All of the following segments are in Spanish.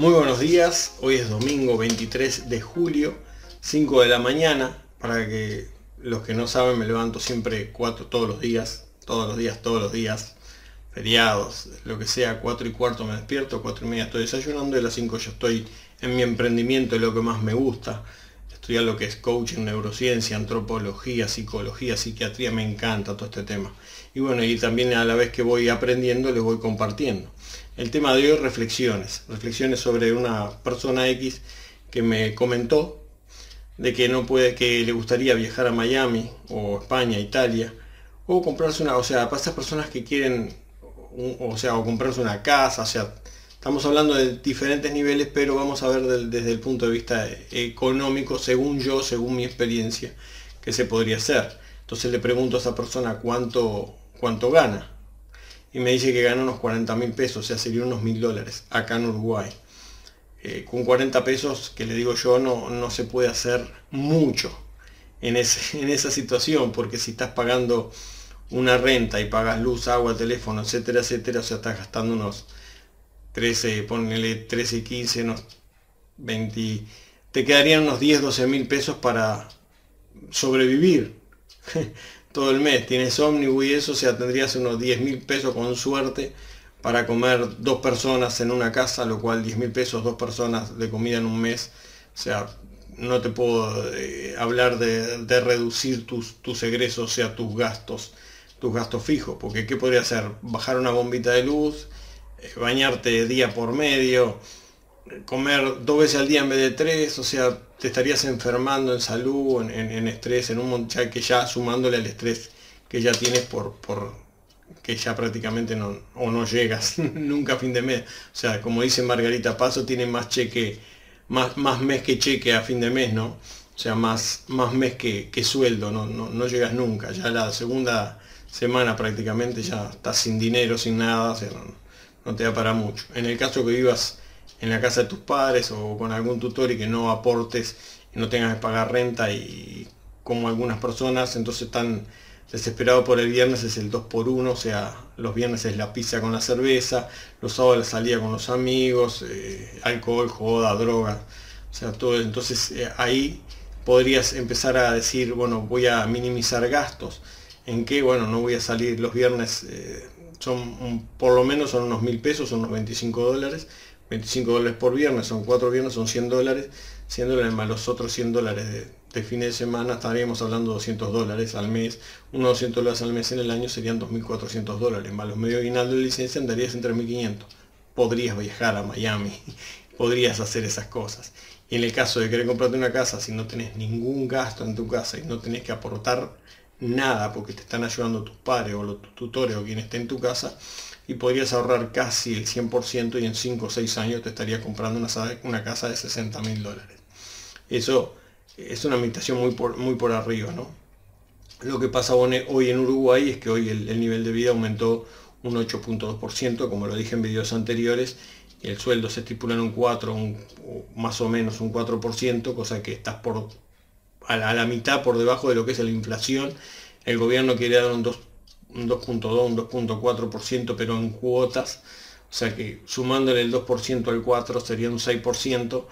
Muy buenos días, hoy es domingo 23 de julio, 5 de la mañana, para que los que no saben me levanto siempre 4 todos los días, todos los días, todos los días, feriados, lo que sea, 4 y cuarto me despierto, 4 y media estoy desayunando y a las 5 ya estoy en mi emprendimiento, lo que más me gusta, lo que es coaching, neurociencia, antropología, psicología, psiquiatría, me encanta todo este tema. Y bueno, y también a la vez que voy aprendiendo, les voy compartiendo. El tema de hoy, reflexiones. Reflexiones sobre una persona X que me comentó de que no puede, que le gustaría viajar a Miami o España, Italia, o comprarse una, o sea, para esas personas que quieren, o sea, o comprarse una casa, o sea, estamos hablando de diferentes niveles, pero vamos a ver desde el punto de vista económico, según yo, según mi experiencia, que se podría hacer. Entonces le pregunto a esa persona cuánto, cuánto gana y me dice que gana unos 40 mil pesos, o sea, sería unos mil dólares acá en Uruguay. Eh, con 40 pesos, que le digo yo, no, no se puede hacer mucho en, ese, en esa situación, porque si estás pagando una renta y pagas luz, agua, teléfono, etcétera, etcétera, o sea, estás gastando unos 13, ponele 13, 15, unos 20, te quedarían unos 10, 12 mil pesos para sobrevivir. todo el mes, tienes ómnibus y eso, o sea, tendrías unos 10 mil pesos con suerte para comer dos personas en una casa, lo cual 10 mil pesos, dos personas de comida en un mes, o sea, no te puedo eh, hablar de, reducir tus, tus egresos, o sea, tus gastos, tus gastos fijos, porque ¿qué podría hacer? Bajar una bombita de luz, bañarte día por medio, comer dos veces al día en vez de tres, o sea, te estarías enfermando en salud, en, estrés, en un montón, que ya sumándole al estrés que ya tienes por, por que ya prácticamente no, o no llegas nunca a fin de mes. O sea, como dice Margarita Paso, tiene más cheque, más, más mes que cheque a fin de mes, ¿no? O sea, más, más mes que, sueldo, no, no, llegas nunca. Ya la segunda semana prácticamente ya estás sin dinero, sin nada, no, no te da para mucho. En el caso que vivas en la casa de tus padres o con algún tutor y que no aportes y no tengas que pagar renta y como algunas personas entonces están desesperados por el viernes es el 2 por 1 o sea, los viernes es la pizza con la cerveza, los sábados la salida con los amigos, eh, alcohol, joda, droga, o sea, todo. Entonces eh, ahí podrías empezar a decir, bueno, voy a minimizar gastos, en que, bueno, no voy a salir los viernes, eh, son por lo menos son unos mil pesos, son unos 25 dólares, 25 dólares por viernes, son 4 viernes, son 100 dólares, 100 dólares más los otros 100 dólares de, de fin de semana, estaríamos hablando de 200 dólares al mes, unos 200 dólares al mes en el año serían 2.400 dólares, más los medios aguinaldo de licencia andarías entre 1.500. Podrías viajar a Miami, podrías hacer esas cosas. Y en el caso de querer comprarte una casa, si no tenés ningún gasto en tu casa y no tenés que aportar nada porque te están ayudando tus padres o los tutores o quien esté en tu casa, y podrías ahorrar casi el 100% y en 5 o 6 años te estaría comprando una, casa de 60 mil dólares. Eso es una meditación muy por, muy por arriba, ¿no? Lo que pasa hoy en Uruguay es que hoy el, nivel de vida aumentó un 8.2%, como lo dije en videos anteriores, el sueldo se estipula en un 4, más o menos un 4%, cosa que estás por a la, mitad por debajo de lo que es la inflación. El gobierno quiere dar un 2 un 2.2, un 2.4%, pero en cuotas. O sea que sumándole el 2% al 4 sería un 6%.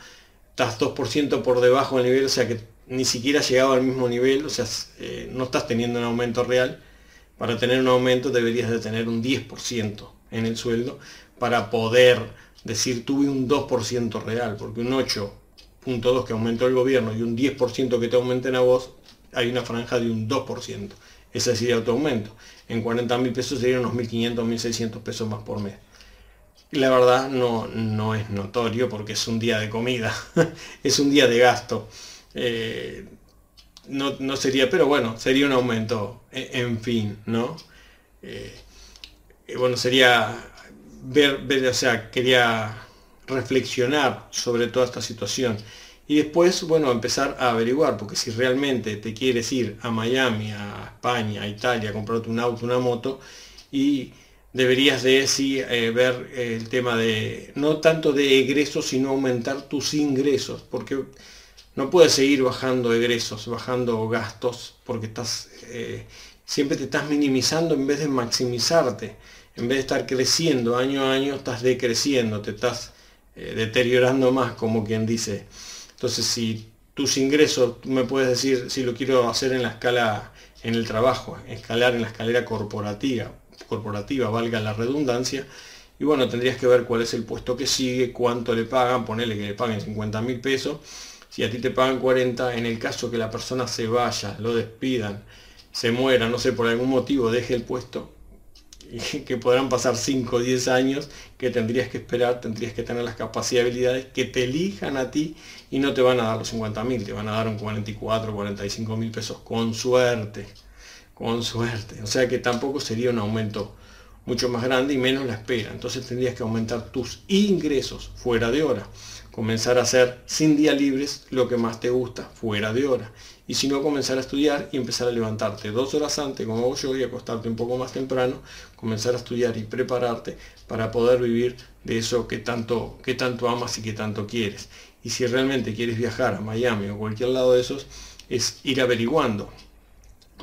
Estás 2% por debajo del nivel, o sea que ni siquiera llegaba al mismo nivel, o sea, eh, no estás teniendo un aumento real. Para tener un aumento deberías de tener un 10% en el sueldo para poder decir tuve un 2% real, porque un 8.2 que aumentó el gobierno y un 10% que te aumenten a vos, hay una franja de un 2%. Ese sería otro aumento. En 40 mil pesos serían unos 1.500, 1.600 pesos más por mes. La verdad no, no es notorio porque es un día de comida, es un día de gasto. Eh, no, sería, pero bueno, sería un aumento, e, en fin, ¿no? Eh, bueno, sería ver, ver, o sea, quería reflexionar sobre toda esta situación. Y después, bueno, empezar a averiguar, porque si realmente te quieres ir a Miami, a España, a Italia, a comprarte un auto, una moto, y deberías de sí eh, ver el tema de, no tanto de egresos, sino aumentar tus ingresos, porque no puedes seguir bajando egresos, bajando gastos, porque estás, eh, siempre te estás minimizando en vez de maximizarte, en vez de estar creciendo año a año, estás decreciendo, te estás eh, deteriorando más, como quien dice. Entonces, si tus ingresos, tú me puedes decir, si lo quiero hacer en la escala, en el trabajo, escalar en la escalera corporativa, corporativa, valga la redundancia, y bueno, tendrías que ver cuál es el puesto que sigue, cuánto le pagan, ponerle que le paguen 50 mil pesos, si a ti te pagan 40, en el caso que la persona se vaya, lo despidan, se muera, no sé, por algún motivo deje el puesto, que podrán pasar 5 o 10 años, que tendrías que esperar, tendrías que tener las capacidades y habilidades que te elijan a ti y no te van a dar los 50 mil, te van a dar un 44, 45 mil pesos con suerte, con suerte. O sea que tampoco sería un aumento mucho más grande y menos la espera. Entonces tendrías que aumentar tus ingresos fuera de hora. Comenzar a hacer sin días libres lo que más te gusta fuera de hora. Y si no, comenzar a estudiar y empezar a levantarte dos horas antes, como hago yo, y acostarte un poco más temprano, comenzar a estudiar y prepararte para poder vivir de eso que tanto, que tanto amas y que tanto quieres. Y si realmente quieres viajar a Miami o cualquier lado de esos, es ir averiguando.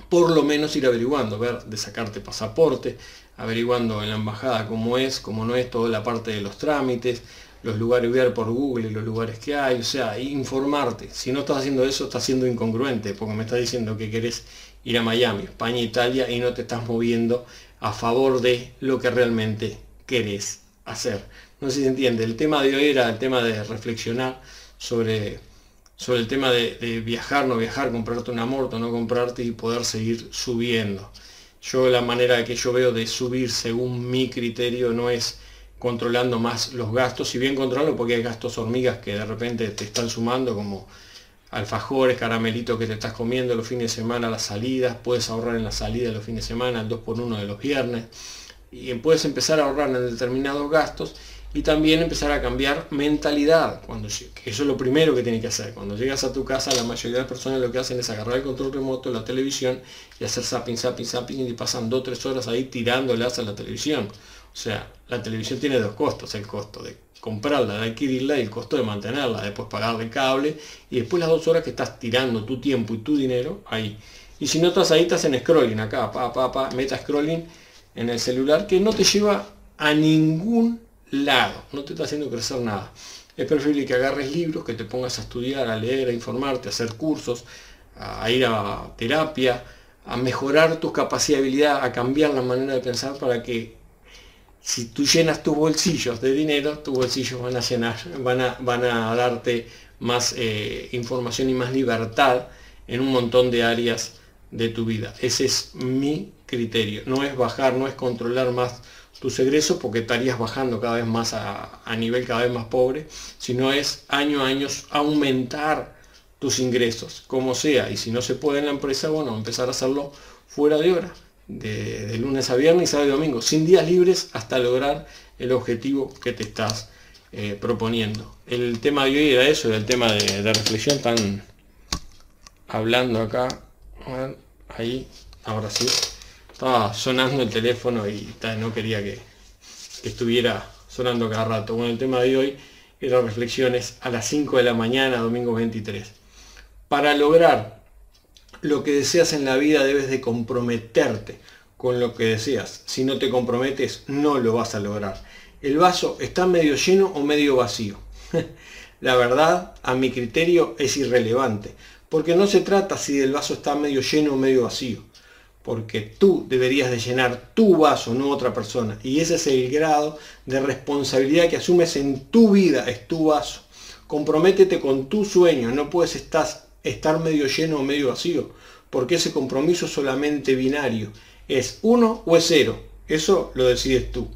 Por lo menos ir averiguando, ver de sacarte pasaporte, averiguando en la embajada cómo es, cómo no es, toda la parte de los trámites, los lugares, ver por Google los lugares que hay, o sea, informarte. Si no estás haciendo eso, estás siendo incongruente, porque me estás diciendo que querés ir a Miami, España, Italia, y no te estás moviendo a favor de lo que realmente querés hacer. No sé si se entiende. El tema de hoy era el tema de reflexionar sobre, sobre el tema de, de viajar, no viajar, comprarte una moto, no comprarte y poder seguir subiendo. Yo la manera que yo veo de subir según mi criterio no es controlando más los gastos, si bien controlo porque hay gastos hormigas que de repente te están sumando como alfajores, caramelitos que te estás comiendo los fines de semana, las salidas, puedes ahorrar en la salida los fines de semana, el 2x1 de los viernes, y puedes empezar a ahorrar en determinados gastos y también empezar a cambiar mentalidad. Cuando, eso es lo primero que tienes que hacer. Cuando llegas a tu casa, la mayoría de las personas lo que hacen es agarrar el control remoto, la televisión y hacer zapping, zapping, zapping y pasan 2-3 horas ahí tirándolas a la televisión. O sea, la televisión tiene dos costos, el costo de comprarla, de adquirirla y el costo de mantenerla, después pagarle cable y después las dos horas que estás tirando tu tiempo y tu dinero ahí. Y si no estás ahí, estás en scrolling acá, pa, pa, pa, meta scrolling en el celular que no te lleva a ningún lado, no te está haciendo crecer nada. Es preferible que agarres libros, que te pongas a estudiar, a leer, a informarte, a hacer cursos, a ir a terapia, a mejorar tu capacidad de habilidad, a cambiar la manera de pensar para que si tú llenas tus bolsillos de dinero, tus bolsillos van a llenar, van a, van a darte más eh, información y más libertad en un montón de áreas de tu vida. Ese es mi criterio. No es bajar, no es controlar más tus egresos porque estarías bajando cada vez más a, nivel cada vez más pobre, sino es año a año aumentar tus ingresos, como sea. Y si no se puede en la empresa, bueno, empezar a hacerlo fuera de hora, de, lunes a viernes y sábado domingo, sin días libres hasta lograr el objetivo que te estás eh, proponiendo. El tema de hoy era eso, era el tema de, de reflexión, están hablando acá, ahí, ahora sí. Estaba sonando el teléfono y no quería que, estuviera sonando cada rato. Bueno, el tema de hoy era reflexiones a las 5 de la mañana, domingo 23. Para lograr lo que deseas en la vida debes de comprometerte con lo que deseas. Si no te comprometes, no lo vas a lograr. El vaso está medio lleno o medio vacío. la verdad, a mi criterio, es irrelevante, porque no se trata si el vaso está medio lleno o medio vacío porque tú deberías de llenar tu vaso, no otra persona. Y ese es el grado de responsabilidad que asumes en tu vida, es tu vaso. Comprométete con tu sueño, no puedes estar, medio lleno o medio vacío, porque ese compromiso es solamente binario. Es uno o es cero, eso lo decides tú.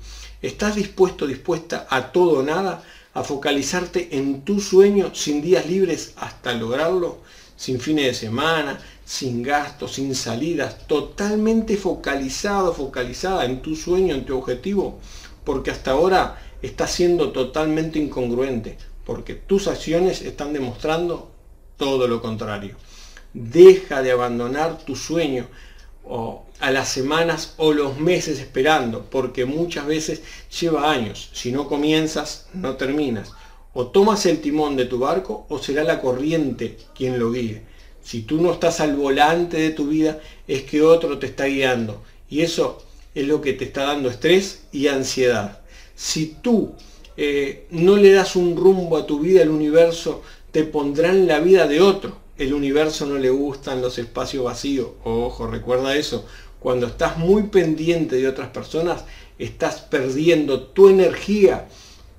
¿Estás dispuesto, dispuesta a todo o nada? ¿A focalizarte en tu sueño sin días libres hasta lograrlo? Sin fines de semana, sin gastos, sin salidas, totalmente focalizado, focalizada en tu sueño, en tu objetivo, porque hasta ahora estás siendo totalmente incongruente, porque tus acciones están demostrando todo lo contrario. Deja de abandonar tu sueño o a las semanas o los meses esperando, porque muchas veces lleva años. Si no comienzas, no terminas. O tomas el timón de tu barco o será la corriente quien lo guíe. Si tú no estás al volante de tu vida, es que otro te está guiando. Y eso es lo que te está dando estrés y ansiedad. Si tú eh, no le das un rumbo a tu vida, el universo te pondrá en la vida de otro. El universo no le gustan los espacios vacíos. Ojo, recuerda eso. Cuando estás muy pendiente de otras personas, estás perdiendo tu energía,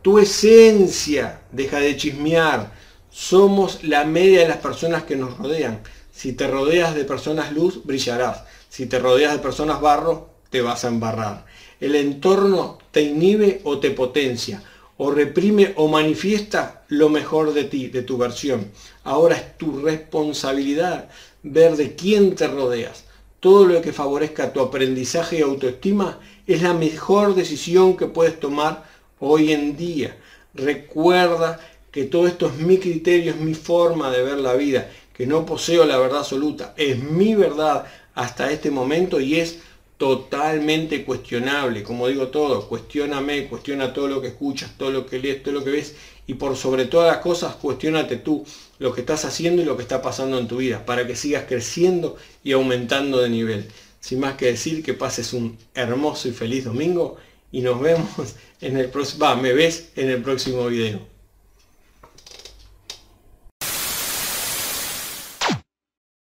tu esencia. Deja de chismear. Somos la media de las personas que nos rodean. Si te rodeas de personas luz, brillarás. Si te rodeas de personas barro, te vas a embarrar. El entorno te inhibe o te potencia o reprime o manifiesta lo mejor de ti, de tu versión. Ahora es tu responsabilidad ver de quién te rodeas. Todo lo que favorezca tu aprendizaje y autoestima es la mejor decisión que puedes tomar hoy en día. Recuerda que todo esto es mi criterio, es mi forma de ver la vida, que no poseo la verdad absoluta, es mi verdad hasta este momento y es totalmente cuestionable, como digo todo, cuestioname, cuestiona todo lo que escuchas, todo lo que lees, todo lo que ves y por sobre todas las cosas cuestionate tú lo que estás haciendo y lo que está pasando en tu vida para que sigas creciendo y aumentando de nivel. Sin más que decir que pases un hermoso y feliz domingo y nos vemos en el próximo, va, me ves en el próximo video.